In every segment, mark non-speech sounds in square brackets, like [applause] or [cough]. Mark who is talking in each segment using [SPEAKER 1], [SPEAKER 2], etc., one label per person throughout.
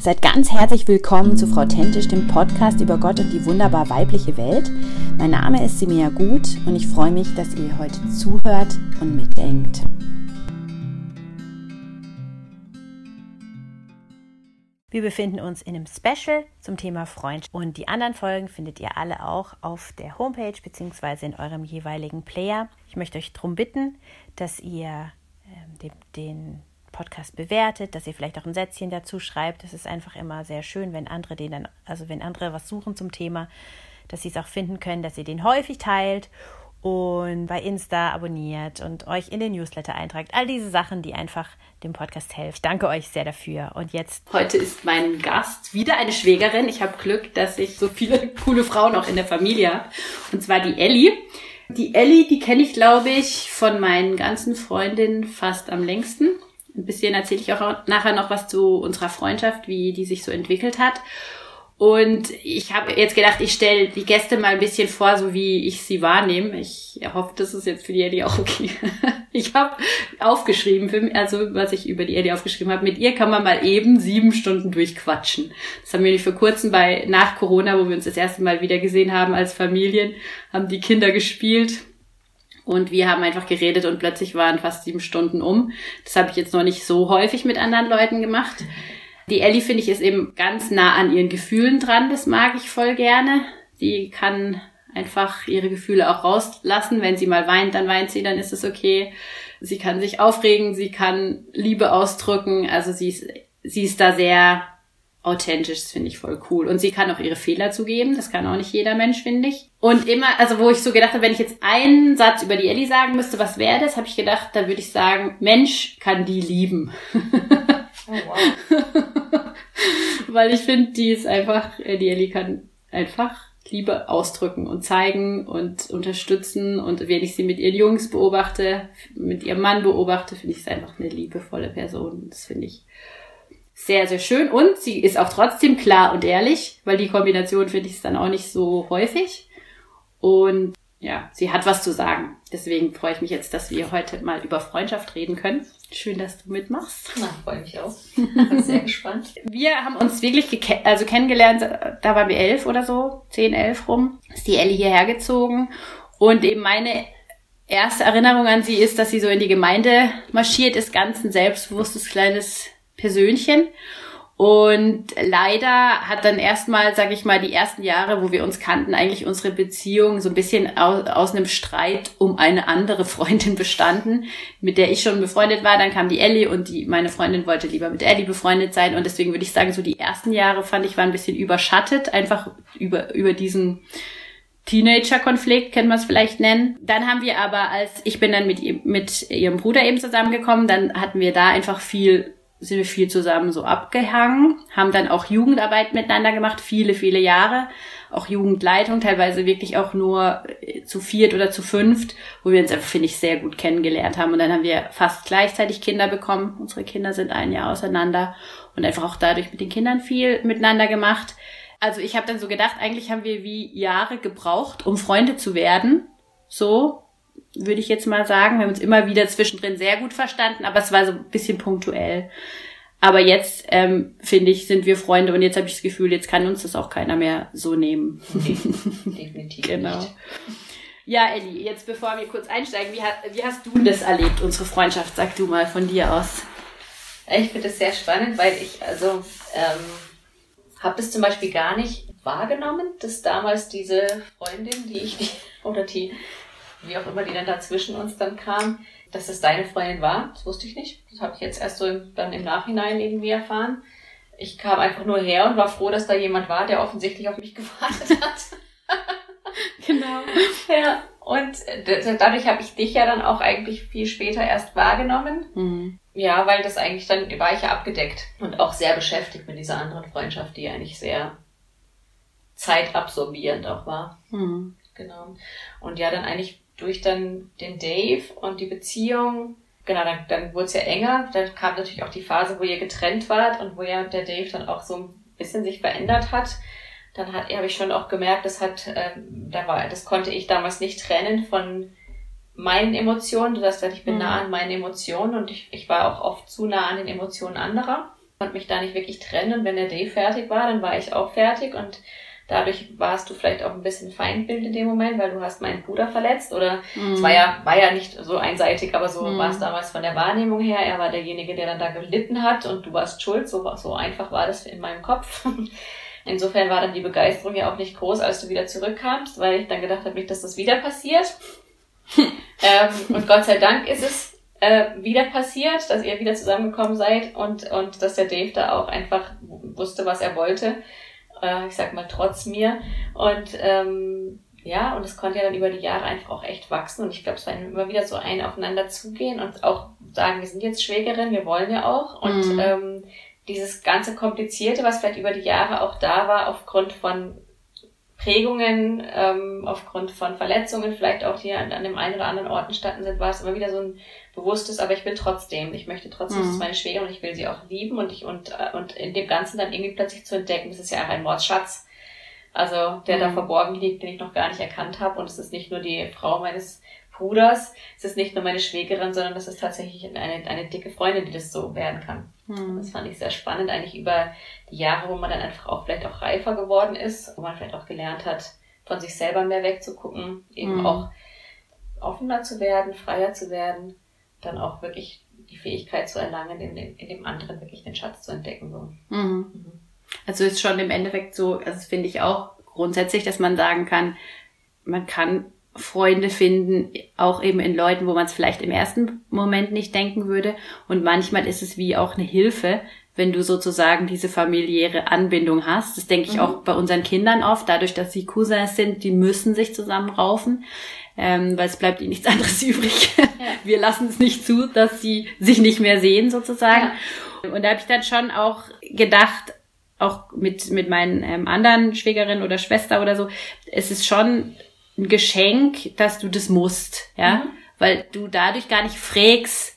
[SPEAKER 1] Seid ganz herzlich willkommen zu Frau Tentisch, dem Podcast über Gott und die wunderbar weibliche Welt. Mein Name ist Simea Gut und ich freue mich, dass ihr heute zuhört und mitdenkt. Wir befinden uns in einem Special zum Thema Freundschaft und die anderen Folgen findet ihr alle auch auf der Homepage bzw. in eurem jeweiligen Player. Ich möchte euch darum bitten, dass ihr äh, den, den Podcast bewertet, dass ihr vielleicht auch ein Sätzchen dazu schreibt. Das ist einfach immer sehr schön, wenn andere den dann, also wenn andere was suchen zum Thema, dass sie es auch finden können, dass ihr den häufig teilt und bei Insta abonniert und euch in den Newsletter eintragt. All diese Sachen, die einfach dem Podcast helfen. Ich danke euch sehr dafür. Und jetzt.
[SPEAKER 2] Heute ist mein Gast wieder eine Schwägerin. Ich habe Glück, dass ich so viele [laughs] coole Frauen auch in der Familie habe. Und zwar die Ellie. Die Ellie, die kenne ich, glaube ich, von meinen ganzen Freundinnen fast am längsten. Ein bisschen erzähle ich auch nachher noch was zu unserer Freundschaft, wie die sich so entwickelt hat. Und ich habe jetzt gedacht, ich stelle die Gäste mal ein bisschen vor, so wie ich sie wahrnehme. Ich hoffe, das ist jetzt für die Ellie auch okay. [laughs] Ich habe aufgeschrieben, also was ich über die Ellie aufgeschrieben habe, mit ihr kann man mal eben sieben Stunden durchquatschen. Das haben wir nicht vor kurzem bei nach Corona, wo wir uns das erste Mal wieder gesehen haben als Familien, haben die Kinder gespielt und wir haben einfach geredet und plötzlich waren fast sieben Stunden um. Das habe ich jetzt noch nicht so häufig mit anderen Leuten gemacht. Die Ellie, finde ich, ist eben ganz nah an ihren Gefühlen dran. Das mag ich voll gerne. Die kann einfach ihre Gefühle auch rauslassen. Wenn sie mal weint, dann weint sie, dann ist es okay. Sie kann sich aufregen, sie kann Liebe ausdrücken. Also sie ist, sie ist da sehr authentisch, das finde ich voll cool. Und sie kann auch ihre Fehler zugeben, das kann auch nicht jeder Mensch, finde ich. Und immer, also wo ich so gedacht habe, wenn ich jetzt einen Satz über die Ellie sagen müsste, was wäre das, habe ich gedacht, da würde ich sagen, Mensch kann die lieben. Oh, wow. [laughs] Weil ich finde, die ist einfach, äh, die Ellie kann einfach Liebe ausdrücken und zeigen und unterstützen. Und wenn ich sie mit ihren Jungs beobachte, mit ihrem Mann beobachte, finde ich es einfach eine liebevolle Person. Das finde ich sehr, sehr schön. Und sie ist auch trotzdem klar und ehrlich, weil die Kombination finde ich dann auch nicht so häufig. Und ja, sie hat was zu sagen. Deswegen freue ich mich jetzt, dass wir heute mal über Freundschaft reden können. Schön, dass du mitmachst.
[SPEAKER 3] Na, freue mich auch. Bin sehr gespannt. [laughs]
[SPEAKER 2] Wir haben uns wirklich also kennengelernt, da waren wir elf oder so, zehn, elf rum. Ist die Ellie hierher gezogen. Und eben meine erste Erinnerung an sie ist, dass sie so in die Gemeinde marschiert ist, ganz ein selbstbewusstes kleines Persönchen. Und leider hat dann erstmal, sage ich mal, die ersten Jahre, wo wir uns kannten, eigentlich unsere Beziehung so ein bisschen aus, aus einem Streit um eine andere Freundin [laughs] bestanden, mit der ich schon befreundet war. Dann kam die Ellie und die, meine Freundin wollte lieber mit Ellie befreundet sein. Und deswegen würde ich sagen, so die ersten Jahre fand ich, waren ein bisschen überschattet, einfach über, über diesen Teenager-Konflikt, kann man es vielleicht nennen. Dann haben wir aber, als ich bin dann mit, mit ihrem Bruder eben zusammengekommen, dann hatten wir da einfach viel sind wir viel zusammen so abgehangen, haben dann auch Jugendarbeit miteinander gemacht, viele, viele Jahre, auch Jugendleitung, teilweise wirklich auch nur äh, zu viert oder zu fünft, wo wir uns einfach, finde ich, sehr gut kennengelernt haben. Und dann haben wir fast gleichzeitig Kinder bekommen. Unsere Kinder sind ein Jahr auseinander und einfach auch dadurch mit den Kindern viel miteinander gemacht. Also ich habe dann so gedacht, eigentlich haben wir wie Jahre gebraucht, um Freunde zu werden. So, würde ich jetzt mal sagen. Wir haben uns immer wieder zwischendrin sehr gut verstanden, aber es war so ein bisschen punktuell. Aber jetzt, ähm, finde ich, sind wir Freunde und jetzt habe ich das Gefühl, jetzt kann uns das auch keiner mehr so nehmen.
[SPEAKER 3] Definitiv. [laughs]
[SPEAKER 2] genau. Ja, Elli, jetzt bevor wir kurz einsteigen, wie, wie hast du das erlebt, unsere Freundschaft? Sag du mal von dir aus.
[SPEAKER 3] Ich finde das sehr spannend, weil ich, also, ähm, habe das zum Beispiel gar nicht wahrgenommen, dass damals diese Freundin, die ich, [laughs] oder die wie auch immer die dann dazwischen uns dann kam, dass das deine Freundin war. Das wusste ich nicht. Das habe ich jetzt erst so im, dann im Nachhinein irgendwie erfahren. Ich kam einfach nur her und war froh, dass da jemand war, der offensichtlich auf mich [laughs] gewartet hat. [laughs]
[SPEAKER 2] genau.
[SPEAKER 3] Ja, und dadurch habe ich dich ja dann auch eigentlich viel später erst wahrgenommen. Mhm. Ja, weil das eigentlich dann war ich ja abgedeckt und auch sehr beschäftigt mit dieser anderen Freundschaft, die eigentlich sehr zeitabsorbierend auch war. Mhm. Genau. Und ja, dann eigentlich durch dann den Dave und die Beziehung, genau, dann, dann wurde es ja enger. Dann kam natürlich auch die Phase, wo ihr getrennt wart und wo ja der Dave dann auch so ein bisschen sich verändert hat. Dann hat, habe ich schon auch gemerkt, das hat, ähm, da war, das konnte ich damals nicht trennen von meinen Emotionen. Du sagst, ich bin mhm. nah an meinen Emotionen und ich, ich war auch oft zu nah an den Emotionen anderer. konnte mich da nicht wirklich trennen. Und wenn der Dave fertig war, dann war ich auch fertig und dadurch warst du vielleicht auch ein bisschen Feindbild in dem Moment, weil du hast meinen Bruder verletzt oder mhm. es war ja, war ja nicht so einseitig, aber so mhm. war es damals von der Wahrnehmung her. Er war derjenige, der dann da gelitten hat und du warst schuld. So, so einfach war das in meinem Kopf. [laughs] Insofern war dann die Begeisterung ja auch nicht groß, als du wieder zurückkamst, weil ich dann gedacht habe, nicht, dass das wieder passiert. [laughs] ähm, und Gott sei Dank ist es äh, wieder passiert, dass ihr wieder zusammengekommen seid und, und dass der Dave da auch einfach wusste, was er wollte. Äh, ich sag mal, trotz mir. Und ähm, ja, und es konnte ja dann über die Jahre einfach auch echt wachsen. Und ich glaube, es war immer wieder so ein Aufeinander zugehen und auch sagen, wir sind jetzt Schwägerin, wir wollen ja auch. Und mhm. ähm, dieses ganze Komplizierte, was vielleicht über die Jahre auch da war, aufgrund von Prägungen, ähm, aufgrund von Verletzungen, vielleicht auch hier an, an dem einen oder anderen Ort entstanden sind, war es immer wieder so ein bewusstes, aber ich will trotzdem, ich möchte trotzdem, mhm. das ist meine Schwägerin und ich will sie auch lieben und ich und, äh, und in dem Ganzen dann irgendwie plötzlich zu entdecken, das ist ja auch ein Mordsschatz, also der mhm. da verborgen liegt, den ich noch gar nicht erkannt habe und es ist nicht nur die Frau meines Bruders, es ist nicht nur meine Schwägerin, sondern es ist tatsächlich eine, eine dicke Freundin, die das so werden kann. Mhm. Das fand ich sehr spannend, eigentlich über die Jahre, wo man dann einfach auch vielleicht auch reifer geworden ist, wo man vielleicht auch gelernt hat, von sich selber mehr wegzugucken, eben mhm. auch offener zu werden, freier zu werden, dann auch wirklich die Fähigkeit zu erlangen, in, dem, in dem anderen wirklich den Schatz zu entdecken. So. Mhm.
[SPEAKER 2] Mhm. Also ist schon im Endeffekt so, also das finde ich auch grundsätzlich, dass man sagen kann, man kann Freunde finden, auch eben in Leuten, wo man es vielleicht im ersten Moment nicht denken würde. Und manchmal ist es wie auch eine Hilfe, wenn du sozusagen diese familiäre Anbindung hast. Das denke ich mhm. auch bei unseren Kindern oft, dadurch, dass sie Cousins sind, die müssen sich zusammenraufen, ähm, weil es bleibt ihnen nichts anderes [laughs] übrig. Ja. Wir lassen es nicht zu, dass sie sich nicht mehr sehen sozusagen. Ja. Und da habe ich dann schon auch gedacht, auch mit, mit meinen ähm, anderen Schwägerinnen oder Schwester oder so, es ist schon ein Geschenk, dass du das musst, ja, mhm. weil du dadurch gar nicht frägst,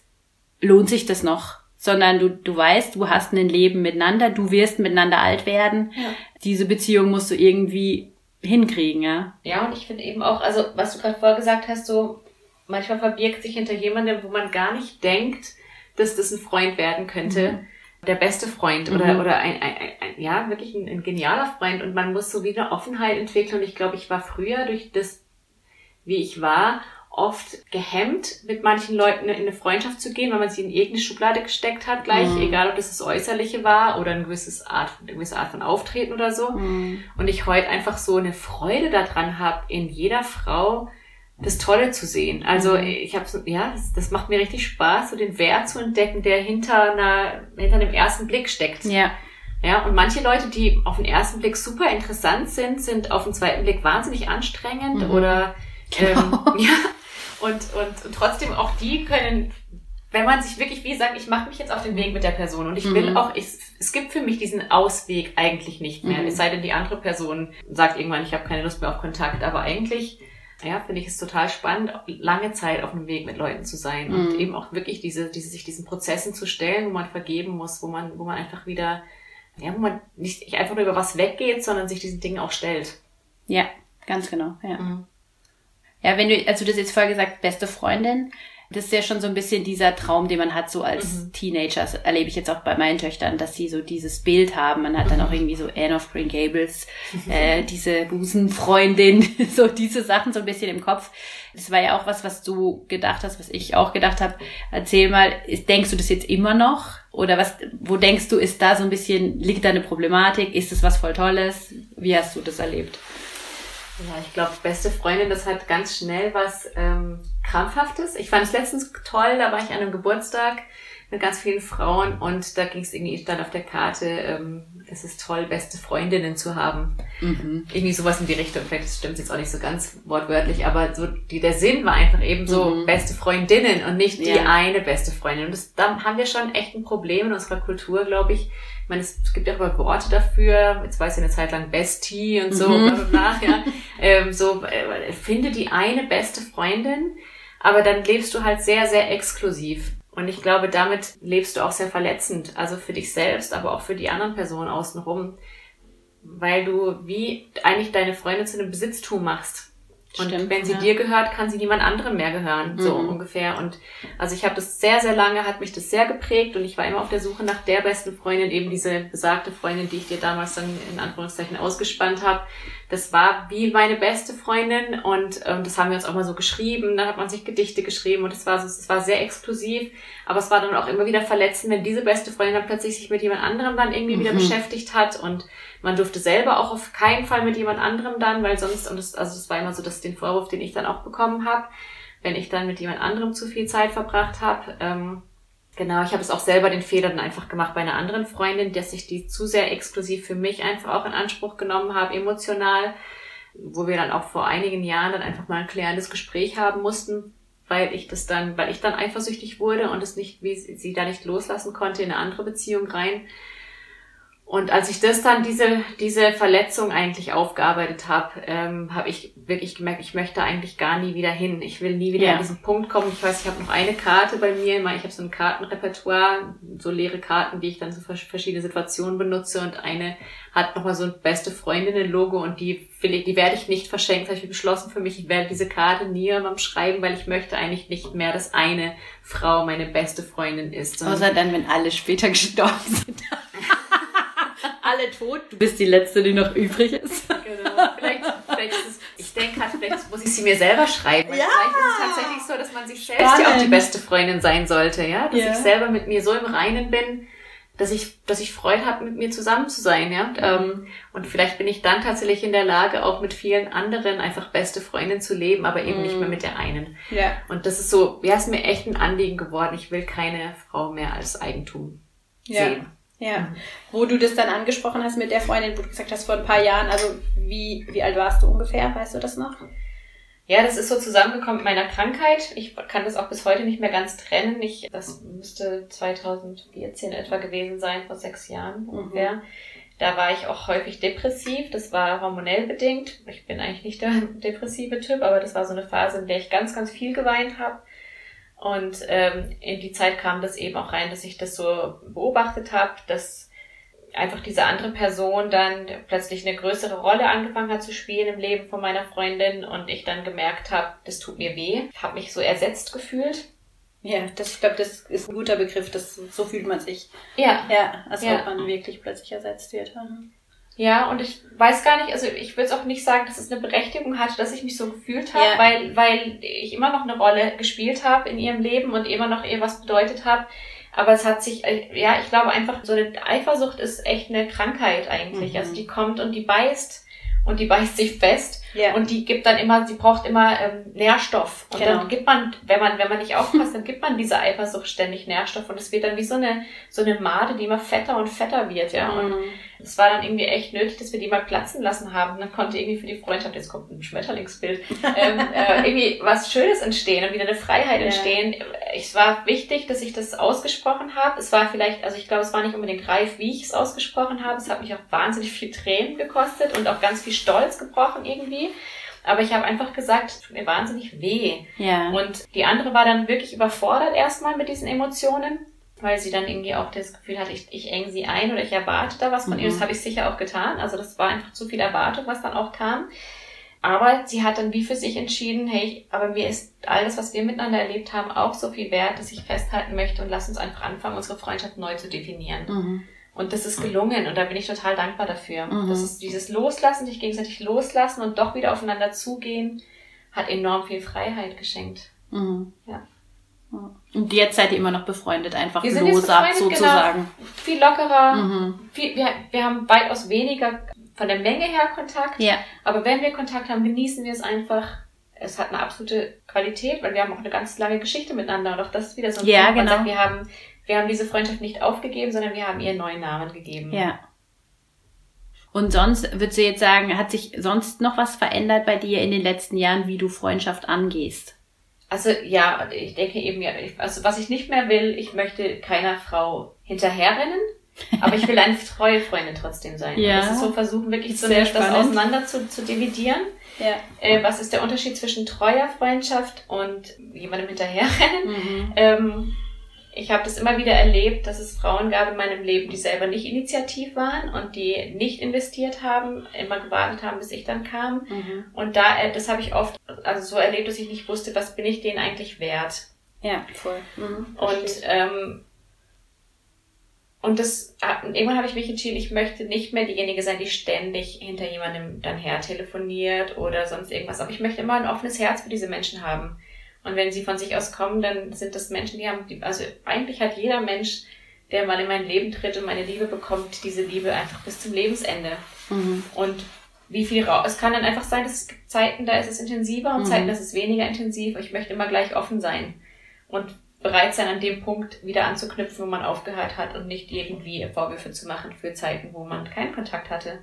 [SPEAKER 2] lohnt sich das noch, sondern du, du weißt, du hast ein Leben miteinander, du wirst miteinander alt werden. Ja. Diese Beziehung musst du irgendwie hinkriegen, ja.
[SPEAKER 3] Ja, und ich finde eben auch, also was du gerade vorher gesagt hast, so manchmal verbirgt sich hinter jemandem, wo man gar nicht denkt, dass das ein Freund werden könnte. Mhm der beste Freund oder, mhm. oder ein, ein, ein, ja, wirklich ein, ein genialer Freund und man muss so wieder Offenheit entwickeln und ich glaube, ich war früher durch das, wie ich war, oft gehemmt, mit manchen Leuten in eine Freundschaft zu gehen, weil man sie in irgendeine Schublade gesteckt hat, gleich, mhm. egal ob das das Äußerliche war oder eine gewisse Art, eine gewisse Art von Auftreten oder so. Mhm. Und ich heute einfach so eine Freude daran habe, in jeder Frau das Tolle zu sehen. Also mhm. ich habe so, ja, das, das macht mir richtig Spaß, so den Wert zu entdecken, der hinter einer, hinter einem ersten Blick steckt.
[SPEAKER 2] Ja.
[SPEAKER 3] Ja, und manche Leute, die auf den ersten Blick super interessant sind, sind auf den zweiten Blick wahnsinnig anstrengend mhm. oder ähm, genau. [laughs] ja, und, und, und trotzdem auch die können, wenn man sich wirklich, wie sagt, ich mache mich jetzt auf den Weg mit der Person und ich mhm. will auch, ich, es gibt für mich diesen Ausweg eigentlich nicht mehr. Mhm. Es sei denn, die andere Person sagt irgendwann, ich habe keine Lust mehr auf Kontakt, aber eigentlich ja, finde ich es total spannend, lange Zeit auf dem Weg mit Leuten zu sein mhm. und eben auch wirklich diese, diese, sich diesen Prozessen zu stellen, wo man vergeben muss, wo man, wo man einfach wieder, ja, wo man nicht einfach nur über was weggeht, sondern sich diesen Dingen auch stellt.
[SPEAKER 2] Ja, ganz genau, ja. Mhm. Ja, wenn du, also du hast jetzt vorher gesagt, beste Freundin, das ist ja schon so ein bisschen dieser Traum, den man hat, so als mhm. Teenager. Das erlebe ich jetzt auch bei meinen Töchtern, dass sie so dieses Bild haben. Man hat dann auch mhm. irgendwie so Anne of Green Gables, [laughs] äh, diese Busenfreundin, [laughs] so diese Sachen so ein bisschen im Kopf. Das war ja auch was, was du gedacht hast, was ich auch gedacht habe. Erzähl mal, ist, denkst du das jetzt immer noch? Oder was, wo denkst du, ist da so ein bisschen, liegt da eine Problematik? Ist es was voll Tolles? Wie hast du das erlebt?
[SPEAKER 3] Ja, ich glaube, beste Freundin, das hat ganz schnell was ähm, Krampfhaftes. Ich fand es letztens toll, da war ich an einem Geburtstag mit ganz vielen Frauen und da ging es irgendwie, stand auf der Karte, ähm, es ist toll, beste Freundinnen zu haben. Mhm. Irgendwie sowas in die Richtung. Vielleicht stimmt jetzt auch nicht so ganz wortwörtlich, aber so die, der Sinn war einfach eben so mhm. beste Freundinnen und nicht ja. die eine beste Freundin. Und das, da haben wir schon echt ein Problem in unserer Kultur, glaube ich. Ich meine, es gibt ja auch Worte dafür. Jetzt weiß ich eine Zeit lang Bestie und so, mhm. bla, bla, ja. [laughs] ähm, so, äh, finde die eine beste Freundin, aber dann lebst du halt sehr, sehr exklusiv. Und ich glaube, damit lebst du auch sehr verletzend, also für dich selbst, aber auch für die anderen Personen außenrum, weil du wie eigentlich deine Freunde zu einem Besitztum machst. Und
[SPEAKER 2] Stimmt,
[SPEAKER 3] wenn sie
[SPEAKER 2] ja.
[SPEAKER 3] dir gehört, kann sie niemand anderem mehr gehören, so
[SPEAKER 2] Mhm.
[SPEAKER 3] ungefähr. Und also ich habe das sehr, sehr lange, hat mich das sehr geprägt und ich war immer auf der Suche nach der besten Freundin, eben diese besagte Freundin, die ich dir damals dann in Anführungszeichen ausgespannt habe. Das war wie meine beste Freundin und ähm, das haben wir uns auch mal so geschrieben. Dann hat man sich Gedichte geschrieben und es war so, es war sehr exklusiv, aber es war dann auch immer wieder verletzend, wenn diese beste Freundin dann plötzlich sich mit jemand anderem dann irgendwie wieder
[SPEAKER 2] Mhm.
[SPEAKER 3] beschäftigt hat und man durfte selber auch auf keinen Fall mit jemand anderem dann, weil sonst, und das, also das war immer so das, den Vorwurf, den ich dann auch bekommen habe, wenn ich dann mit jemand anderem zu viel Zeit verbracht habe. Ähm, genau, ich habe es auch selber den Fehler dann einfach gemacht bei einer anderen Freundin, dass ich die zu sehr exklusiv für mich einfach auch in Anspruch genommen habe, emotional, wo wir dann auch vor einigen Jahren dann einfach mal ein klärendes Gespräch haben mussten, weil ich das dann, weil ich dann eifersüchtig wurde und es nicht, wie sie sie da nicht loslassen konnte, in eine andere Beziehung rein. Und als ich das dann, diese, diese Verletzung eigentlich aufgearbeitet habe, ähm, habe ich wirklich gemerkt, ich möchte eigentlich gar nie wieder hin. Ich will nie wieder
[SPEAKER 2] Ja.
[SPEAKER 3] an diesen Punkt kommen. Ich weiß, ich habe noch eine Karte bei mir. Ich habe so ein Kartenrepertoire, so leere Karten, die ich dann für verschiedene Situationen benutze. Und eine hat nochmal so ein beste Freundinnen-Logo und die will die werde ich nicht verschenken. Das habe ich beschlossen für mich. Ich werde diese Karte nie jemandem schreiben, weil ich möchte eigentlich nicht mehr, dass eine Frau meine beste Freundin ist.
[SPEAKER 2] Außer dann, wenn alle später [laughs] gestorben sind. [laughs] alle tot. Du bist die Letzte, die noch übrig ist.
[SPEAKER 3] Genau. Vielleicht, vielleicht ist es, ich denke halt, vielleicht muss ich sie mir selber schreiben.
[SPEAKER 2] Ja.
[SPEAKER 3] Vielleicht ist es tatsächlich so, dass man sich selbst ja auch die
[SPEAKER 2] Spannend.
[SPEAKER 3] beste Freundin sein sollte, ja. Dass
[SPEAKER 2] Ja.
[SPEAKER 3] ich selber mit mir so im Reinen bin, dass ich, dass ich Freude habe, mit mir zusammen zu sein, ja. Und, ähm, und vielleicht bin ich dann tatsächlich in der Lage, auch mit vielen anderen einfach beste Freundinnen zu leben, aber eben nicht mehr mit der einen.
[SPEAKER 2] Ja.
[SPEAKER 3] Und das ist so, ja, ist mir echt ein Anliegen geworden. Ich will keine Frau mehr als Eigentum
[SPEAKER 2] Ja.
[SPEAKER 3] sehen.
[SPEAKER 2] Ja. Wo du das dann angesprochen hast mit der Freundin, wo du gesagt hast, vor ein paar Jahren, also wie, wie alt warst du ungefähr? Weißt du das noch?
[SPEAKER 3] Ja, das ist so zusammengekommen mit meiner Krankheit. Ich kann das auch bis heute nicht mehr ganz trennen. Ich, das müsste 2014 etwa gewesen sein, vor sechs Jahren ungefähr. Da war ich auch häufig depressiv. Das war hormonell bedingt. Ich bin eigentlich nicht der [laughs] depressive Typ, aber das war so eine Phase, in der ich ganz, ganz viel geweint habe. Und ähm, in die Zeit kam das eben auch rein, dass ich das so beobachtet habe, dass einfach diese andere Person dann plötzlich eine größere Rolle angefangen hat zu spielen im Leben von meiner Freundin und ich dann gemerkt habe, das tut mir weh, habe mich so ersetzt gefühlt.
[SPEAKER 2] Ja, das, ich glaube, das ist ein guter Begriff, das, so fühlt man sich.
[SPEAKER 3] Ja,
[SPEAKER 2] Ja, als
[SPEAKER 3] Ja.
[SPEAKER 2] ob man wirklich plötzlich ersetzt wird. Mhm.
[SPEAKER 3] Ja, und ich weiß gar nicht, also ich würde es auch nicht sagen, dass es eine Berechtigung hatte, dass ich mich so gefühlt habe,
[SPEAKER 2] Ja.
[SPEAKER 3] weil, weil ich immer noch eine Rolle gespielt habe in ihrem Leben und immer noch ihr was bedeutet habe. Aber es hat sich, äh, ja, ich glaube einfach, so eine Eifersucht ist echt eine Krankheit eigentlich.
[SPEAKER 2] Mhm.
[SPEAKER 3] Also die kommt und die beißt und die [laughs] beißt sich fest.
[SPEAKER 2] Ja.
[SPEAKER 3] Und die gibt dann immer, sie braucht immer ähm, Nährstoff. Und
[SPEAKER 2] Genau.
[SPEAKER 3] dann gibt man, wenn man, wenn man nicht aufpasst, dann gibt man dieser Eifersucht ständig Nährstoff. Und es wird dann wie so eine, so eine Made, die immer fetter und fetter wird, ja. Und
[SPEAKER 2] Mhm.
[SPEAKER 3] es war dann irgendwie echt nötig, dass wir die mal platzen lassen haben. Und dann konnte irgendwie für die Freundschaft, jetzt kommt ein Schmetterlingsbild, ähm, [laughs] äh, irgendwie was Schönes entstehen und wieder eine Freiheit
[SPEAKER 2] Ja.
[SPEAKER 3] entstehen. Es war wichtig, dass ich das ausgesprochen habe. Es war vielleicht, also ich glaube, es war nicht unbedingt reif, wie ich es ausgesprochen habe. Es hat mich auch wahnsinnig viel Tränen gekostet und auch ganz viel Stolz gebrochen irgendwie. Aber ich habe einfach gesagt, es tut mir wahnsinnig weh.
[SPEAKER 2] Ja.
[SPEAKER 3] Und die andere war dann wirklich überfordert erstmal mit diesen Emotionen, weil sie dann irgendwie auch das Gefühl hatte, ich, ich eng sie ein oder ich erwarte da was von ihr.
[SPEAKER 2] Mhm.
[SPEAKER 3] Das habe ich sicher auch getan. Also das war einfach zu viel Erwartung, was dann auch kam. Aber sie hat dann wie für sich entschieden, hey, aber mir ist alles, was wir miteinander erlebt haben, auch so viel wert, dass ich festhalten möchte und lass uns einfach anfangen, unsere Freundschaft neu zu definieren.
[SPEAKER 2] Mhm.
[SPEAKER 3] Und das ist gelungen und da bin ich total dankbar dafür.
[SPEAKER 2] Mhm.
[SPEAKER 3] Das ist dieses Loslassen, sich gegenseitig loslassen und doch wieder aufeinander zugehen, hat enorm viel Freiheit geschenkt.
[SPEAKER 2] Mhm.
[SPEAKER 3] Ja.
[SPEAKER 2] Und jetzt seid ihr immer noch befreundet, einfach
[SPEAKER 3] Wir sind jetzt
[SPEAKER 2] loser
[SPEAKER 3] genau.
[SPEAKER 2] sozusagen.
[SPEAKER 3] Viel lockerer,
[SPEAKER 2] Mhm.
[SPEAKER 3] viel, wir, wir haben weitaus weniger von der Menge her Kontakt,
[SPEAKER 2] Ja.
[SPEAKER 3] aber wenn wir Kontakt haben, genießen wir es einfach. Es hat eine absolute Qualität, weil wir haben auch eine ganz lange Geschichte miteinander. Und auch das ist wieder so ein
[SPEAKER 2] Ja,
[SPEAKER 3] Punkt, man
[SPEAKER 2] genau.
[SPEAKER 3] sagt, wir haben, wir haben diese Freundschaft nicht aufgegeben, sondern wir haben ihr einen neuen Namen gegeben.
[SPEAKER 2] Ja. Und sonst, würdest du jetzt sagen, hat sich sonst noch was verändert bei dir in den letzten Jahren, wie du Freundschaft angehst?
[SPEAKER 3] Also ja, ich denke eben, ja, also was ich nicht mehr will, ich möchte keiner Frau hinterherrennen, aber ich will eine [laughs] treue Freundin trotzdem sein.
[SPEAKER 2] Ja.
[SPEAKER 3] Das ist so versuchen, wirklich so das auseinander zu, zu dividieren.
[SPEAKER 2] Ja.
[SPEAKER 3] Äh, was ist der Unterschied zwischen treuer Freundschaft und jemandem hinterherrennen?
[SPEAKER 2] Mhm.
[SPEAKER 3] Ähm, ich habe das immer wieder erlebt, dass es Frauen gab in meinem Leben, die selber nicht initiativ waren und die nicht investiert haben, immer gewartet haben, bis ich dann kam. Mhm. Und da, äh, das habe ich oft, also so erlebt, dass ich nicht wusste, was bin ich denen eigentlich wert.
[SPEAKER 2] Ja, voll.
[SPEAKER 3] Mhm, und ähm, und das, ah, irgendwann habe ich mich entschieden, ich möchte nicht mehr diejenige sein, die ständig hinter jemandem dann her telefoniert oder sonst irgendwas. Aber ich möchte immer ein offenes Herz für diese Menschen haben. Und wenn sie von sich aus kommen, dann sind das Menschen, die haben, also eigentlich hat jeder Mensch, der mal in mein Leben tritt und meine Liebe bekommt, diese Liebe einfach bis zum Lebensende. Mhm. Und wie viel raus, es kann dann einfach sein, dass es gibt Zeiten, da ist es intensiver und mhm. Zeiten, da ist es weniger intensiv. Ich möchte immer gleich offen sein und bereit sein, an dem Punkt wieder anzuknüpfen, wo man aufgehört hat und nicht irgendwie Vorwürfe zu machen für Zeiten, wo man keinen Kontakt hatte.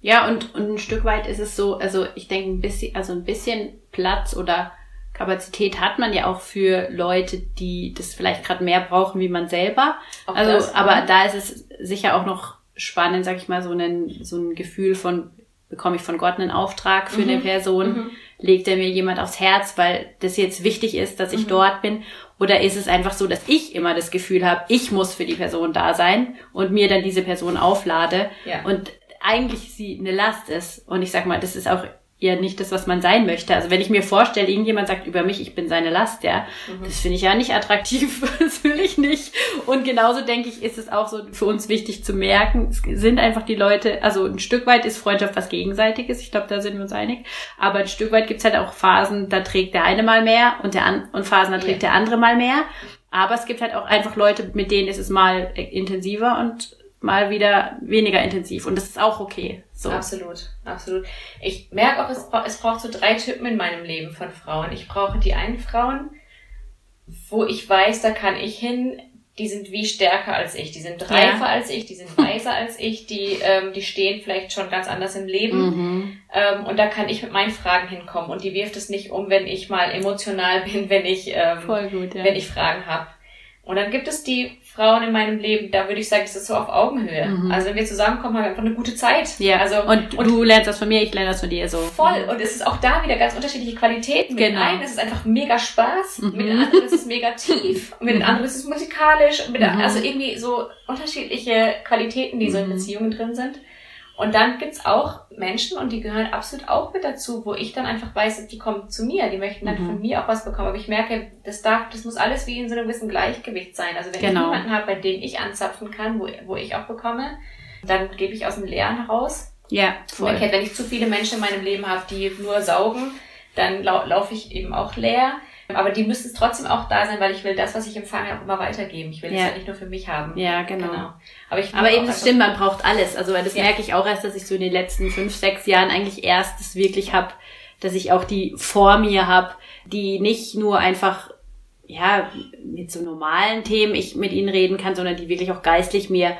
[SPEAKER 2] Ja, und, und ein Stück weit ist es so, also ich denke ein bisschen, also ein bisschen Platz oder Kapazität hat man ja auch für Leute, die das vielleicht gerade mehr brauchen wie man selber. Auch also, das, aber da ist es sicher auch noch spannend, sag ich mal, so ein, so ein Gefühl von, bekomme ich von Gott einen Auftrag für mhm. eine Person? Mhm. Legt er mir jemand aufs Herz, weil das jetzt wichtig ist, dass ich mhm. dort bin? Oder ist es einfach so, dass ich immer das Gefühl habe, ich muss für die Person da sein und mir dann diese Person auflade ja. und eigentlich sie eine Last ist. Und ich sag mal, das ist auch ja nicht das, was man sein möchte. Also wenn ich mir vorstelle, irgendjemand sagt über mich, ich bin seine Last, ja, mhm. das finde ich ja nicht attraktiv, das will ich nicht. Und genauso denke ich, ist es auch so für uns wichtig zu merken, es sind einfach die Leute, also ein Stück weit ist Freundschaft was Gegenseitiges, ich glaube, da sind wir uns einig, aber ein Stück weit gibt's halt auch Phasen, da trägt der eine mal mehr und der an und Phasen, da trägt ja. der andere mal mehr. Aber es gibt halt auch einfach Leute, mit denen ist es mal intensiver und mal wieder weniger intensiv. Und das ist auch okay.
[SPEAKER 3] So. Absolut, absolut. Ich merke auch, es, es braucht so drei Typen in meinem Leben von Frauen. Ich brauche die einen Frauen, wo ich weiß, da kann ich hin, die sind wie stärker als ich, die sind reifer ja. als ich, die sind [laughs] weiser als ich, die, ähm, die stehen vielleicht schon ganz anders im Leben. Mhm. Ähm, und da kann ich mit meinen Fragen hinkommen. Und die wirft es nicht um, wenn ich mal emotional [laughs] bin, wenn ich, ähm, gut, ja. wenn ich Fragen habe. Und dann gibt es die Frauen in meinem Leben, da würde ich sagen, das ist so auf Augenhöhe. Mhm. Also wenn wir zusammenkommen, haben wir einfach eine gute Zeit.
[SPEAKER 2] Ja. Also, und, und du lernst das von mir, ich lerne das von dir so.
[SPEAKER 3] Voll. Und es ist auch da wieder ganz unterschiedliche Qualitäten. Mit genau. einem ist es einfach mega Spaß, mhm. mit den anderen ist es mega tief, [laughs] mit den mhm. anderen ist es musikalisch, mit mhm. also irgendwie so unterschiedliche Qualitäten, die so in mhm. Beziehungen drin sind. Und dann gibt's auch Menschen, und die gehören absolut auch mit dazu, wo ich dann einfach weiß, die kommen zu mir, die möchten dann mhm. von mir auch was bekommen. Aber ich merke, das darf, das muss alles wie in so einem gewissen Gleichgewicht sein. Also wenn genau. ich jemanden habe, bei dem ich anzapfen kann, wo, wo ich auch bekomme, dann gebe ich aus dem Leeren heraus.
[SPEAKER 2] Ja,
[SPEAKER 3] voll. Und wenn ich zu viele Menschen in meinem Leben habe, die nur saugen, dann lau laufe ich eben auch leer. Aber die müssen es trotzdem auch da sein, weil ich will das, was ich empfange, auch immer weitergeben. Ich will es ja. nicht nur für mich haben.
[SPEAKER 2] Ja, genau. genau. Aber, ich Aber eben, das stimmt, man braucht alles. Also das ja. merke ich auch erst, dass ich so in den letzten fünf, sechs Jahren eigentlich erst das wirklich hab, dass ich auch die vor mir hab, die nicht nur einfach ja, mit so normalen Themen ich mit ihnen reden kann, sondern die wirklich auch geistlich mir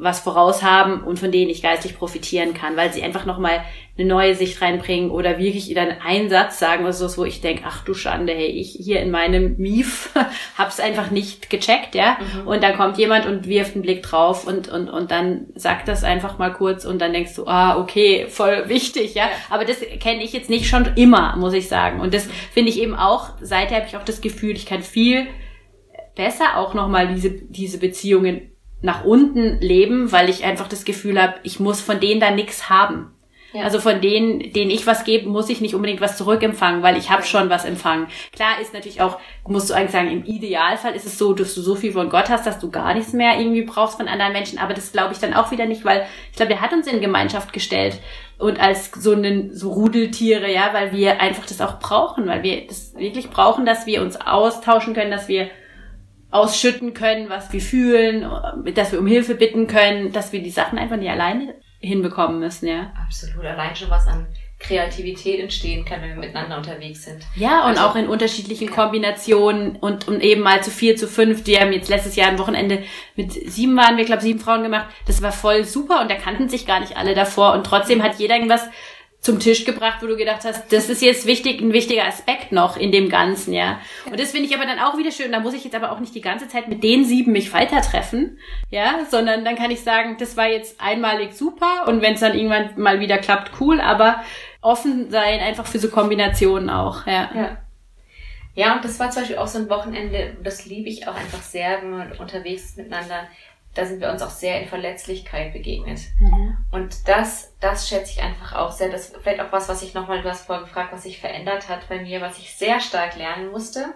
[SPEAKER 2] was voraus haben und von denen ich geistlich profitieren kann, weil sie einfach nochmal eine neue Sicht reinbringen oder wirklich dann einen Satz sagen oder so, wo ich denke, ach du Schande, hey, ich hier in meinem Mief [laughs] hab's einfach nicht gecheckt, ja. Mhm. Und dann kommt jemand und wirft einen Blick drauf und, und, und dann sagt das einfach mal kurz und dann denkst du, ah, okay, voll wichtig, ja. ja. Aber das kenne ich jetzt nicht schon immer, muss ich sagen. Und das finde ich eben auch, seither habe ich auch das Gefühl, ich kann viel besser auch nochmal diese, diese Beziehungen nach unten leben, weil ich einfach das Gefühl habe, ich muss von denen da nichts haben. Ja. Also von denen, denen ich was gebe, muss ich nicht unbedingt was zurückempfangen, weil ich habe schon was empfangen. Klar ist natürlich auch, musst du eigentlich sagen, im Idealfall ist es so, dass du so viel von Gott hast, dass du gar nichts mehr irgendwie brauchst von anderen Menschen. Aber das glaube ich dann auch wieder nicht, weil ich glaube, er hat uns in Gemeinschaft gestellt und als so einen so Rudeltiere, ja, weil wir einfach das auch brauchen, weil wir das wirklich brauchen, dass wir uns austauschen können, dass wir ausschütten können, was wir fühlen, dass wir um Hilfe bitten können, dass wir die Sachen einfach nicht alleine hinbekommen müssen, ja.
[SPEAKER 3] Absolut. Allein schon was an Kreativität entstehen kann, wenn wir miteinander unterwegs sind.
[SPEAKER 2] Ja, und also, auch in unterschiedlichen ja. Kombinationen und, und eben mal zu vier, zu fünf. Die haben jetzt letztes Jahr ein Wochenende mit sieben waren wir, glaube sieben Frauen gemacht. Das war voll super und da kannten sich gar nicht alle davor und trotzdem hat jeder irgendwas zum Tisch gebracht, wo du gedacht hast, das ist jetzt wichtig, ein wichtiger Aspekt noch in dem Ganzen, ja. Und das finde ich aber dann auch wieder schön. Da muss ich jetzt aber auch nicht die ganze Zeit mit den sieben mich weiter treffen, ja, sondern dann kann ich sagen, das war jetzt einmalig super und wenn es dann irgendwann mal wieder klappt, cool, aber offen sein einfach für so Kombinationen auch, ja.
[SPEAKER 3] Ja, Ja, und das war zum Beispiel auch so ein Wochenende, das liebe ich auch einfach sehr, wenn man unterwegs ist miteinander. Da sind wir uns auch sehr in Verletzlichkeit begegnet. Mhm. Und das, das schätze ich einfach auch sehr. Das ist vielleicht auch was, was ich nochmal, du hast vorher gefragt, was sich verändert hat bei mir, was ich sehr stark lernen musste.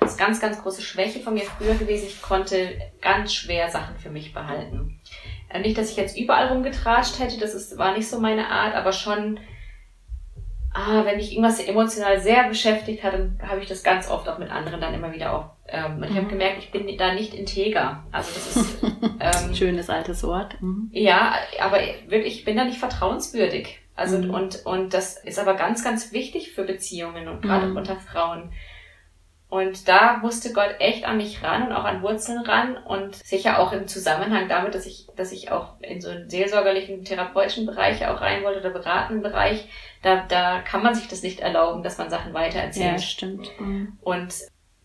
[SPEAKER 3] Das ist ganz, ganz große Schwäche von mir früher gewesen. Ich konnte ganz schwer Sachen für mich behalten. Äh, nicht, dass ich jetzt überall rumgetratscht hätte, das ist, war nicht so meine Art, aber schon ah, wenn mich irgendwas emotional sehr beschäftigt hat, dann habe ich das ganz oft auch mit anderen dann immer wieder auch. Ähm, und ich habe mhm. gemerkt, ich bin da nicht integer. Also das ist [laughs]
[SPEAKER 2] ähm, schönes altes Wort.
[SPEAKER 3] Mhm. Ja, aber wirklich, ich bin da nicht vertrauenswürdig. Also mhm. und und das ist aber ganz ganz wichtig für Beziehungen und gerade mhm. unter Frauen. Und da musste Gott echt an mich ran und auch an Wurzeln ran und sicher auch im Zusammenhang damit, dass ich, dass ich auch in so einen seelsorgerlichen, therapeutischen Bereich auch rein wollte oder beratenden Bereich, da, da kann man sich das nicht erlauben, dass man Sachen weitererzählt.
[SPEAKER 2] Ja, stimmt. Mhm.
[SPEAKER 3] Und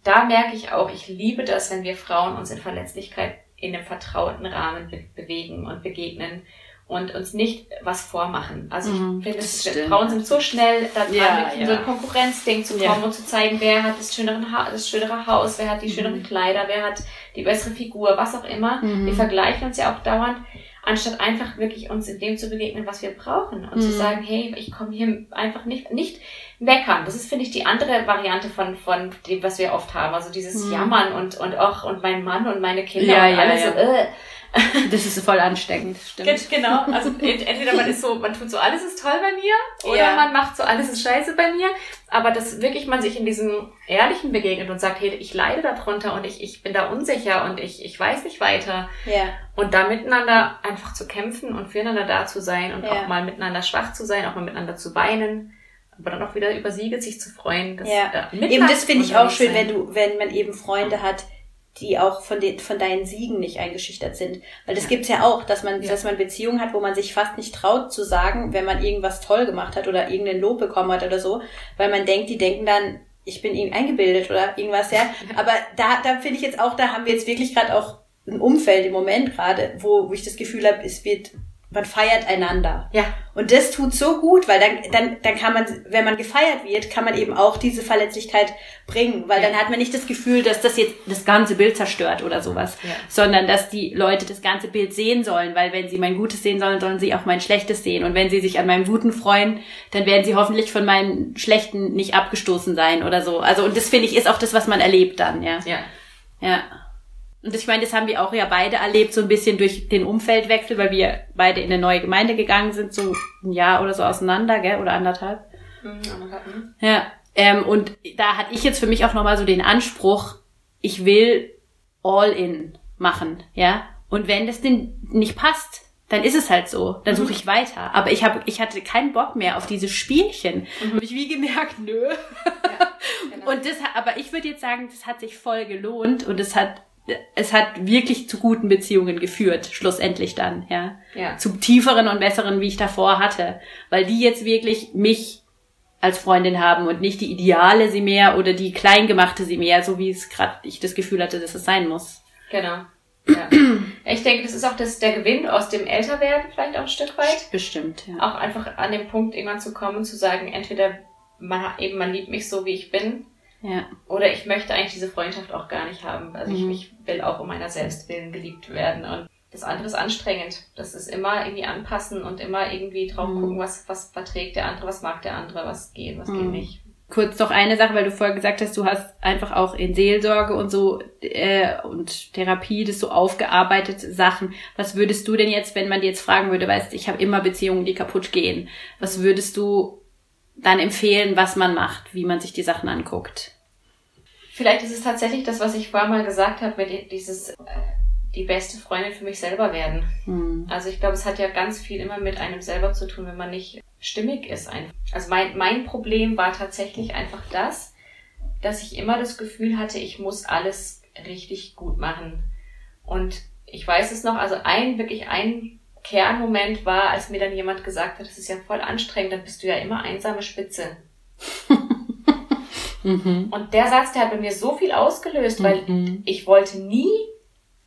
[SPEAKER 3] da merke ich auch, ich liebe das, wenn wir Frauen uns in Verletzlichkeit in einem vertrauten Rahmen be bewegen und begegnen und uns nicht was vormachen. Also ich mhm, finde, es, Frauen sind so schnell da dran, ja, in ja. so ein Konkurrenzding zu kommen ja. und zu zeigen, wer hat das schönere, ha das schönere Haus, wer hat die mhm. schöneren Kleider, wer hat die bessere Figur, was auch immer. Mhm. Wir vergleichen uns ja auch dauernd, anstatt einfach wirklich uns in dem zu begegnen, was wir brauchen und zu mhm. sagen, hey, ich komme hier einfach nicht, nicht meckern. Das ist, finde ich, die andere Variante von, von dem, was wir oft haben. Also dieses mhm. Jammern und, und auch, und mein Mann und meine Kinder und alles so, äh, [laughs]
[SPEAKER 2] das ist voll ansteckend,
[SPEAKER 3] stimmt. Genau, also entweder man ist so, man tut so, alles ist toll bei mir, oder ja. man macht so, alles ist scheiße bei mir. Aber dass wirklich man sich in diesem Ehrlichen begegnet und sagt, hey, ich leide darunter und ich, ich bin da unsicher und ich, ich weiß nicht weiter.
[SPEAKER 2] Ja.
[SPEAKER 3] Und da miteinander einfach zu kämpfen und füreinander da zu sein und ja. auch mal miteinander schwach zu sein, auch mal miteinander zu weinen aber dann auch wieder über Siege sich zu freuen.
[SPEAKER 2] Das, ja. eben das finde ich auch schön, sein. wenn du, wenn man eben Freunde hat, die auch von den von deinen Siegen nicht eingeschüchtert sind, weil das gibt's ja auch, dass man ja. dass man Beziehungen hat, wo man sich fast nicht traut zu sagen, wenn man irgendwas toll gemacht hat oder irgendeinen Lob bekommen hat oder so, weil man denkt, die denken dann, ich bin ihnen eingebildet oder irgendwas ja. Aber da da finde ich jetzt auch, da haben wir jetzt wirklich gerade auch ein Umfeld im Moment gerade, wo, wo ich das Gefühl habe, es wird man feiert einander.
[SPEAKER 3] Ja.
[SPEAKER 2] Und das tut so gut, weil dann, dann, dann kann man, wenn man gefeiert wird, kann man eben auch diese Verletzlichkeit bringen, weil ja. dann hat man nicht das Gefühl, dass das jetzt das ganze Bild zerstört oder sowas, ja. sondern dass die Leute das ganze Bild sehen sollen, weil wenn sie mein Gutes sehen sollen, sollen sie auch mein Schlechtes sehen. Und wenn sie sich an meinem Guten freuen, dann werden sie hoffentlich von meinem Schlechten nicht abgestoßen sein oder so. Also, und das finde ich ist auch das, was man erlebt dann, ja.
[SPEAKER 3] Ja.
[SPEAKER 2] Ja. Und ich meine, das haben wir auch ja beide erlebt, so ein bisschen durch den Umfeldwechsel, weil wir beide in eine neue Gemeinde gegangen sind, so ein Jahr oder so auseinander, gell? Oder anderthalb. Mhm, anderthalb ne? Ja. Ähm, und da hatte ich jetzt für mich auch nochmal so den Anspruch, ich will all in machen, ja. Und wenn das denn nicht passt, dann ist es halt so. Dann suche mhm. ich weiter. Aber ich habe, ich hatte keinen Bock mehr auf diese Spielchen. Mhm. Habe ich wie gemerkt, nö. Ja, genau. Und das, aber ich würde jetzt sagen, das hat sich voll gelohnt und es hat es hat wirklich zu guten Beziehungen geführt, schlussendlich dann, ja.
[SPEAKER 3] ja.
[SPEAKER 2] Zu tieferen und besseren, wie ich davor hatte. Weil die jetzt wirklich mich als Freundin haben und nicht die Ideale sie mehr oder die Kleingemachte sie mehr, so wie es gerade ich das Gefühl hatte, dass es sein muss.
[SPEAKER 3] Genau. Ja. [clears throat] ich denke, das ist auch das, der Gewinn aus dem Älterwerden vielleicht auch ein Stück weit.
[SPEAKER 2] Bestimmt, ja.
[SPEAKER 3] Auch einfach an dem Punkt irgendwann zu kommen, zu sagen, entweder man eben man liebt mich so, wie ich bin,
[SPEAKER 2] ja.
[SPEAKER 3] Oder ich möchte eigentlich diese Freundschaft auch gar nicht haben. Also mhm. ich, ich will auch um meiner selbst willen geliebt werden. Und das andere ist anstrengend. Das ist immer irgendwie anpassen und immer irgendwie drauf mhm. gucken, was, was verträgt der andere, was mag der andere, was geht, was mhm. geht nicht.
[SPEAKER 2] Kurz noch eine Sache, weil du vorher gesagt hast, du hast einfach auch in Seelsorge und so äh, und Therapie das so aufgearbeitet Sachen. Was würdest du denn jetzt, wenn man dir jetzt fragen würde, weißt, ich habe immer Beziehungen, die kaputt gehen. Was würdest du dann empfehlen, was man macht, wie man sich die Sachen anguckt?
[SPEAKER 3] Vielleicht ist es tatsächlich das, was ich vorher mal gesagt habe, mit dieses äh, die beste Freundin für mich selber werden. Hm. Also ich glaube, es hat ja ganz viel immer mit einem selber zu tun, wenn man nicht stimmig ist. Also mein, mein Problem war tatsächlich einfach das, dass ich immer das Gefühl hatte, ich muss alles richtig gut machen. Und ich weiß es noch, also ein, wirklich ein Kernmoment war, als mir dann jemand gesagt hat, das ist ja voll anstrengend, dann bist du ja immer einsame Spitze. Mhm. Und der Satz, der hat bei mir so viel ausgelöst, weil mhm. ich wollte nie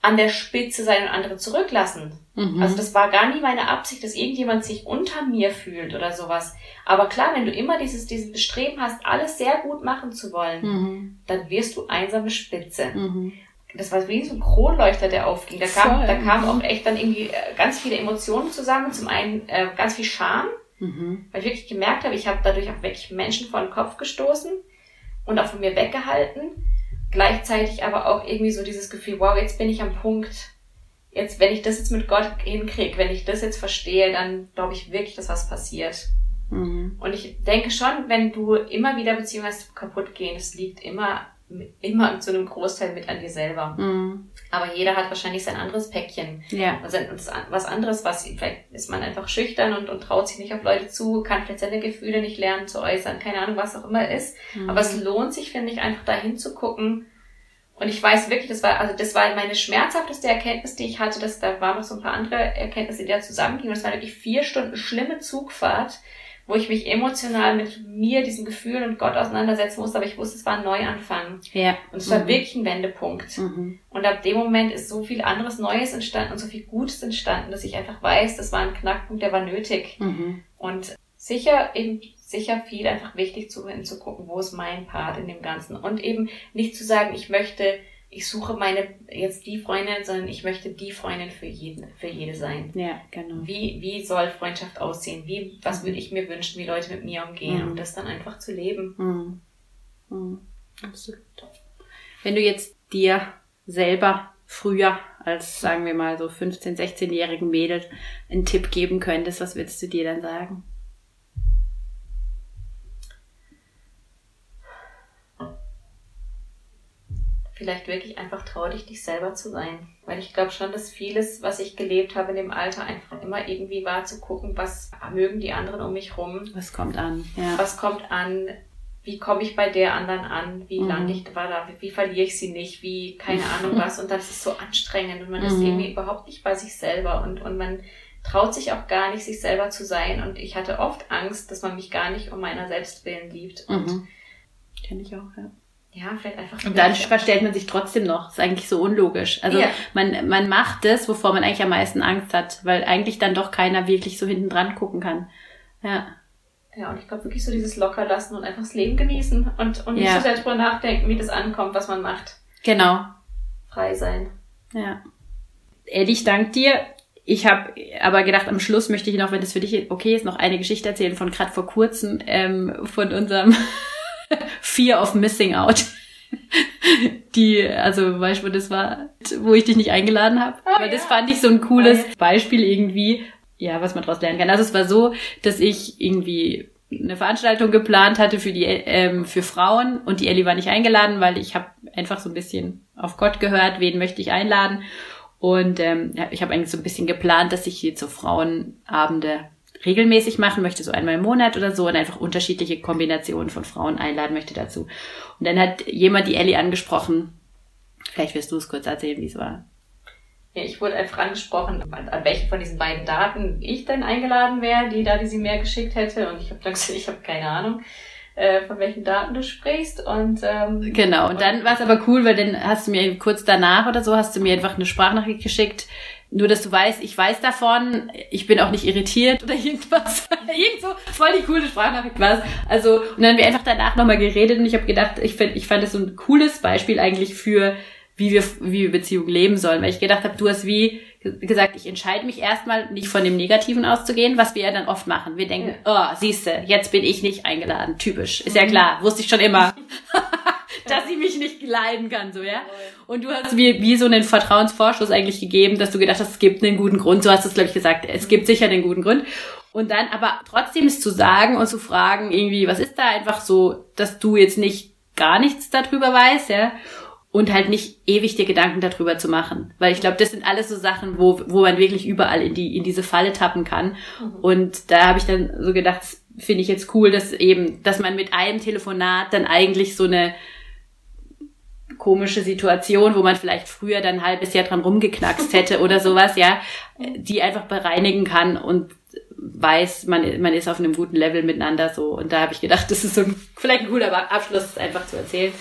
[SPEAKER 3] an der Spitze sein und andere zurücklassen. Mhm. Also das war gar nie meine Absicht, dass irgendjemand sich unter mir fühlt oder sowas. Aber klar, wenn du immer dieses, dieses Bestreben hast, alles sehr gut machen zu wollen, mhm. dann wirst du einsame Spitze. Mhm. Das war wie so ein Kronleuchter, der aufging. Da kam, da kam auch echt dann irgendwie äh, ganz viele Emotionen zusammen. Zum einen äh, ganz viel Scham, mhm. weil ich wirklich gemerkt habe, ich habe dadurch auch wirklich Menschen vor den Kopf gestoßen und auch von mir weggehalten gleichzeitig aber auch irgendwie so dieses Gefühl, wow, jetzt bin ich am Punkt, jetzt, wenn ich das jetzt mit Gott hinkriege, wenn ich das jetzt verstehe, dann glaube ich wirklich, dass was passiert. Mhm. Und ich denke schon, wenn du immer wieder Beziehungen hast, kaputt gehen, es liegt immer, immer zu einem Großteil mit an dir selber. Mhm. Aber jeder hat wahrscheinlich sein anderes Päckchen. Ja. Also was anderes, was, vielleicht ist man einfach schüchtern und, und traut sich nicht auf Leute zu, kann vielleicht seine Gefühle nicht lernen zu äußern, keine Ahnung, was auch immer ist. Mhm. Aber es lohnt sich, finde ich, einfach dahin zu gucken. Und ich weiß wirklich, das war, also das war meine schmerzhafteste Erkenntnis, die ich hatte, dass da waren noch so ein paar andere Erkenntnisse, die da zusammengingen. Und es war wirklich vier Stunden schlimme Zugfahrt, wo ich mich emotional mit mir, diesen Gefühlen und Gott auseinandersetzen musste, aber ich wusste, es war ein Neuanfang. Ja. Und es war mhm. wirklich ein Wendepunkt. Mhm. Und ab dem Moment ist so viel anderes Neues entstanden und so viel Gutes entstanden, dass ich einfach weiß, das war ein Knackpunkt, der war nötig. Mhm. Und sicher eben sicher viel einfach wichtig zu, zu gucken, wo ist mein Part in dem Ganzen und eben nicht zu sagen, ich möchte ich suche meine jetzt die Freundin, sondern ich möchte die Freundin für jeden, für jede sein. Ja, genau. Wie, wie soll Freundschaft aussehen? Wie, was würde ich mir wünschen, wie Leute mit mir umgehen, mhm. um das dann einfach zu leben? Mhm.
[SPEAKER 2] Mhm. Absolut. Wenn du jetzt dir selber früher als, sagen wir mal, so 15-, 16-jährigen Mädel einen Tipp geben könntest, was würdest du dir dann sagen?
[SPEAKER 3] Vielleicht wirklich einfach trau dich, dich selber zu sein. Weil ich glaube schon, dass vieles, was ich gelebt habe in dem Alter, einfach immer irgendwie war zu gucken, was mögen die anderen um mich rum.
[SPEAKER 2] Was kommt an?
[SPEAKER 3] Ja. Was kommt an? Wie komme ich bei der anderen an? Wie mhm. lande ich war da? Wie verliere ich sie nicht? Wie, keine [laughs] Ahnung was. Und das ist so anstrengend und man mhm. ist irgendwie überhaupt nicht bei sich selber und, und man traut sich auch gar nicht, sich selber zu sein. Und ich hatte oft Angst, dass man mich gar nicht um meiner selbst willen liebt. Und mhm.
[SPEAKER 2] Kenne ich auch, ja ja, vielleicht einfach. Und dann verstellt man sich trotzdem noch. Das ist eigentlich so unlogisch. Also ja. man, man macht das, wovor man eigentlich am meisten Angst hat, weil eigentlich dann doch keiner wirklich so hinten dran gucken kann. Ja.
[SPEAKER 3] Ja, und ich glaube wirklich so dieses Lockerlassen und einfach das Leben genießen und, und nicht ja. so sehr drüber nachdenken, wie das ankommt, was man macht.
[SPEAKER 2] Genau.
[SPEAKER 3] Frei sein.
[SPEAKER 2] Ja. Eddie, ich danke dir. Ich habe aber gedacht, am Schluss möchte ich noch, wenn das für dich okay ist, noch eine Geschichte erzählen von gerade vor kurzem, ähm, von unserem [laughs] Fear of Missing Out. [laughs] Die, also du, das war, wo ich dich nicht eingeladen habe. Oh, Aber ja. das fand ich so ein cooles ja. Beispiel irgendwie, ja, was man daraus lernen kann. Also es war so, dass ich irgendwie eine Veranstaltung geplant hatte für die ähm, für Frauen und die Ellie war nicht eingeladen, weil ich habe einfach so ein bisschen auf Gott gehört, wen möchte ich einladen und ähm, ich habe eigentlich so ein bisschen geplant, dass ich hier zu Frauenabende regelmäßig machen möchte, so einmal im Monat oder so, und einfach unterschiedliche Kombinationen von Frauen einladen möchte dazu. Und dann hat jemand die Ellie angesprochen. Vielleicht wirst du es kurz erzählen, wie es war.
[SPEAKER 3] Ja, ich wurde einfach angesprochen, an welche von diesen beiden Daten ich denn eingeladen wäre, die da, die sie mir geschickt hätte. Und ich habe dann [laughs] gesagt, ich habe keine Ahnung äh, von welchen Daten du sprichst und ähm,
[SPEAKER 2] genau und dann war es aber cool weil dann hast du mir kurz danach oder so hast du mir einfach eine Sprachnachricht geschickt nur, dass du weißt, ich weiß davon, ich bin auch nicht irritiert oder irgendwas. [laughs] Irgend so voll die coole Sprachnachricht war Also, und dann haben wir einfach danach nochmal geredet und ich habe gedacht, ich, find, ich fand das so ein cooles Beispiel eigentlich für, wie wir, wie wir Beziehungen leben sollen. Weil ich gedacht habe, du hast wie gesagt, ich entscheide mich erstmal nicht von dem Negativen auszugehen, was wir ja dann oft machen. Wir denken, ja. oh, siehste, jetzt bin ich nicht eingeladen. Typisch. Ist ja mhm. klar, wusste ich schon immer. [laughs] [laughs] dass sie mich nicht leiden kann, so, ja. Und du hast wie, wie so einen Vertrauensvorschuss eigentlich gegeben, dass du gedacht hast, es gibt einen guten Grund. So hast du es, glaube ich, gesagt. Es gibt sicher einen guten Grund. Und dann aber trotzdem es zu sagen und zu fragen, irgendwie, was ist da einfach so, dass du jetzt nicht gar nichts darüber weißt, ja. Und halt nicht ewig dir Gedanken darüber zu machen. Weil ich glaube, das sind alles so Sachen, wo, wo man wirklich überall in die, in diese Falle tappen kann. Mhm. Und da habe ich dann so gedacht, finde ich jetzt cool, dass eben, dass man mit einem Telefonat dann eigentlich so eine, komische Situation, wo man vielleicht früher dann ein halbes Jahr dran rumgeknackst hätte oder sowas, ja, die einfach bereinigen kann und weiß, man, man ist auf einem guten Level miteinander so. Und da habe ich gedacht, [laughs] das ist so ein, vielleicht ein cooler Abschluss, das einfach zu erzählen.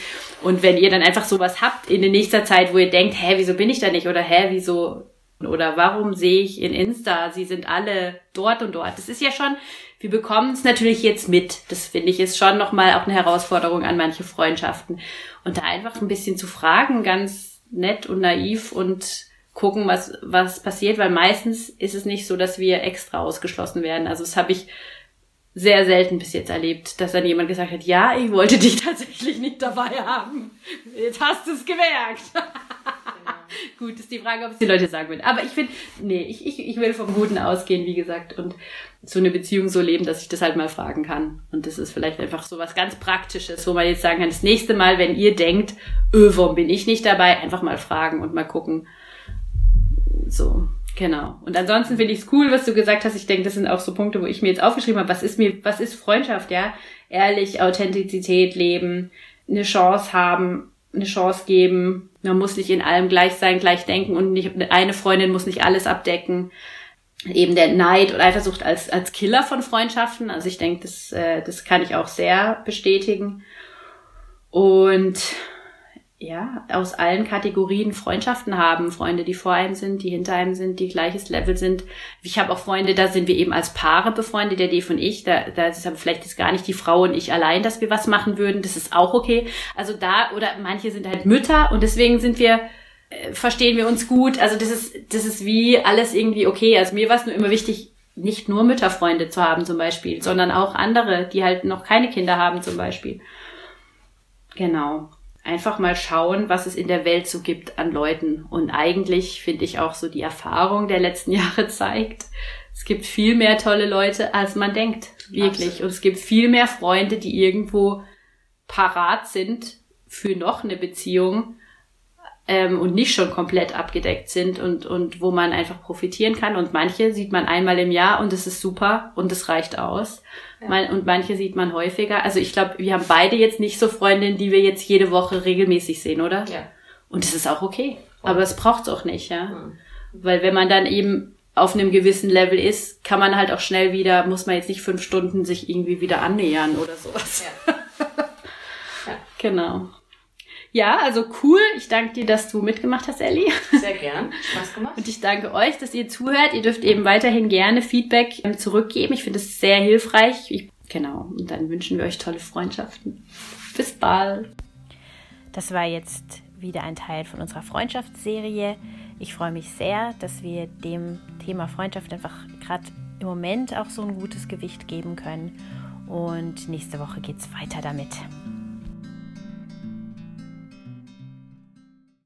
[SPEAKER 2] Und wenn ihr dann einfach sowas habt in der nächster Zeit, wo ihr denkt, hä, wieso bin ich da nicht? Oder hä, wieso? Oder warum sehe ich in Insta, sie sind alle dort und dort? Das ist ja schon, wir bekommen es natürlich jetzt mit. Das finde ich ist schon nochmal auch eine Herausforderung an manche Freundschaften. Und da einfach ein bisschen zu fragen, ganz nett und naiv und gucken, was, was passiert, weil meistens ist es nicht so, dass wir extra ausgeschlossen werden. Also das habe ich sehr selten bis jetzt erlebt, dass dann jemand gesagt hat, ja, ich wollte dich [laughs] tatsächlich nicht dabei haben. Jetzt hast du es gemerkt. [laughs] [laughs] Gut, ist die Frage, ob es die Leute sagen würden. Aber ich finde, nee, ich, ich, ich will vom Guten ausgehen, wie gesagt, und so eine Beziehung so leben, dass ich das halt mal fragen kann. Und das ist vielleicht einfach so was ganz Praktisches, wo man jetzt sagen kann, das nächste Mal, wenn ihr denkt, öh, warum bin ich nicht dabei, einfach mal fragen und mal gucken, so, genau. Und ansonsten finde ich es cool, was du gesagt hast. Ich denke, das sind auch so Punkte, wo ich mir jetzt aufgeschrieben habe, was ist mir, was ist Freundschaft, ja? Ehrlich, Authentizität leben, eine Chance haben, eine Chance geben. Man muss nicht in allem gleich sein, gleich denken und nicht, eine Freundin muss nicht alles abdecken. Eben der Neid und Eifersucht als, als Killer von Freundschaften. Also ich denke, das, äh, das kann ich auch sehr bestätigen. Und ja, aus allen Kategorien Freundschaften haben. Freunde, die vor einem sind, die hinter einem sind, die gleiches Level sind. Ich habe auch Freunde, da sind wir eben als Paare befreundet, der Dave und ich. Da, da ist aber vielleicht jetzt gar nicht die Frau und ich allein, dass wir was machen würden. Das ist auch okay. Also da, oder manche sind halt Mütter und deswegen sind wir, äh, verstehen wir uns gut. Also das ist, das ist wie alles irgendwie okay. Also mir war es nur immer wichtig, nicht nur Mütterfreunde zu haben zum Beispiel, sondern auch andere, die halt noch keine Kinder haben zum Beispiel. Genau einfach mal schauen, was es in der Welt so gibt an Leuten. Und eigentlich finde ich auch so die Erfahrung der letzten [laughs] Jahre zeigt, es gibt viel mehr tolle Leute, als man denkt. Wirklich. Absolut. Und es gibt viel mehr Freunde, die irgendwo parat sind für noch eine Beziehung ähm, und nicht schon komplett abgedeckt sind und, und wo man einfach profitieren kann. Und manche sieht man einmal im Jahr und das ist super und das reicht aus. Ja. Und manche sieht man häufiger. Also ich glaube, wir haben beide jetzt nicht so Freundinnen, die wir jetzt jede Woche regelmäßig sehen, oder? Ja. Und das ist auch okay. Aber es braucht's auch nicht, ja. Mhm. Weil wenn man dann eben auf einem gewissen Level ist, kann man halt auch schnell wieder, muss man jetzt nicht fünf Stunden sich irgendwie wieder annähern oder sowas. Ja. [laughs] ja. Genau. Ja, also cool. Ich danke dir, dass du mitgemacht hast, Ellie.
[SPEAKER 3] Sehr gern. Spaß gemacht.
[SPEAKER 2] Und ich danke euch, dass ihr zuhört. Ihr dürft eben weiterhin gerne Feedback ähm, zurückgeben. Ich finde es sehr hilfreich. Ich, genau. Und dann wünschen wir euch tolle Freundschaften. Bis bald.
[SPEAKER 1] Das war jetzt wieder ein Teil von unserer Freundschaftsserie. Ich freue mich sehr, dass wir dem Thema Freundschaft einfach gerade im Moment auch so ein gutes Gewicht geben können. Und nächste Woche geht es weiter damit.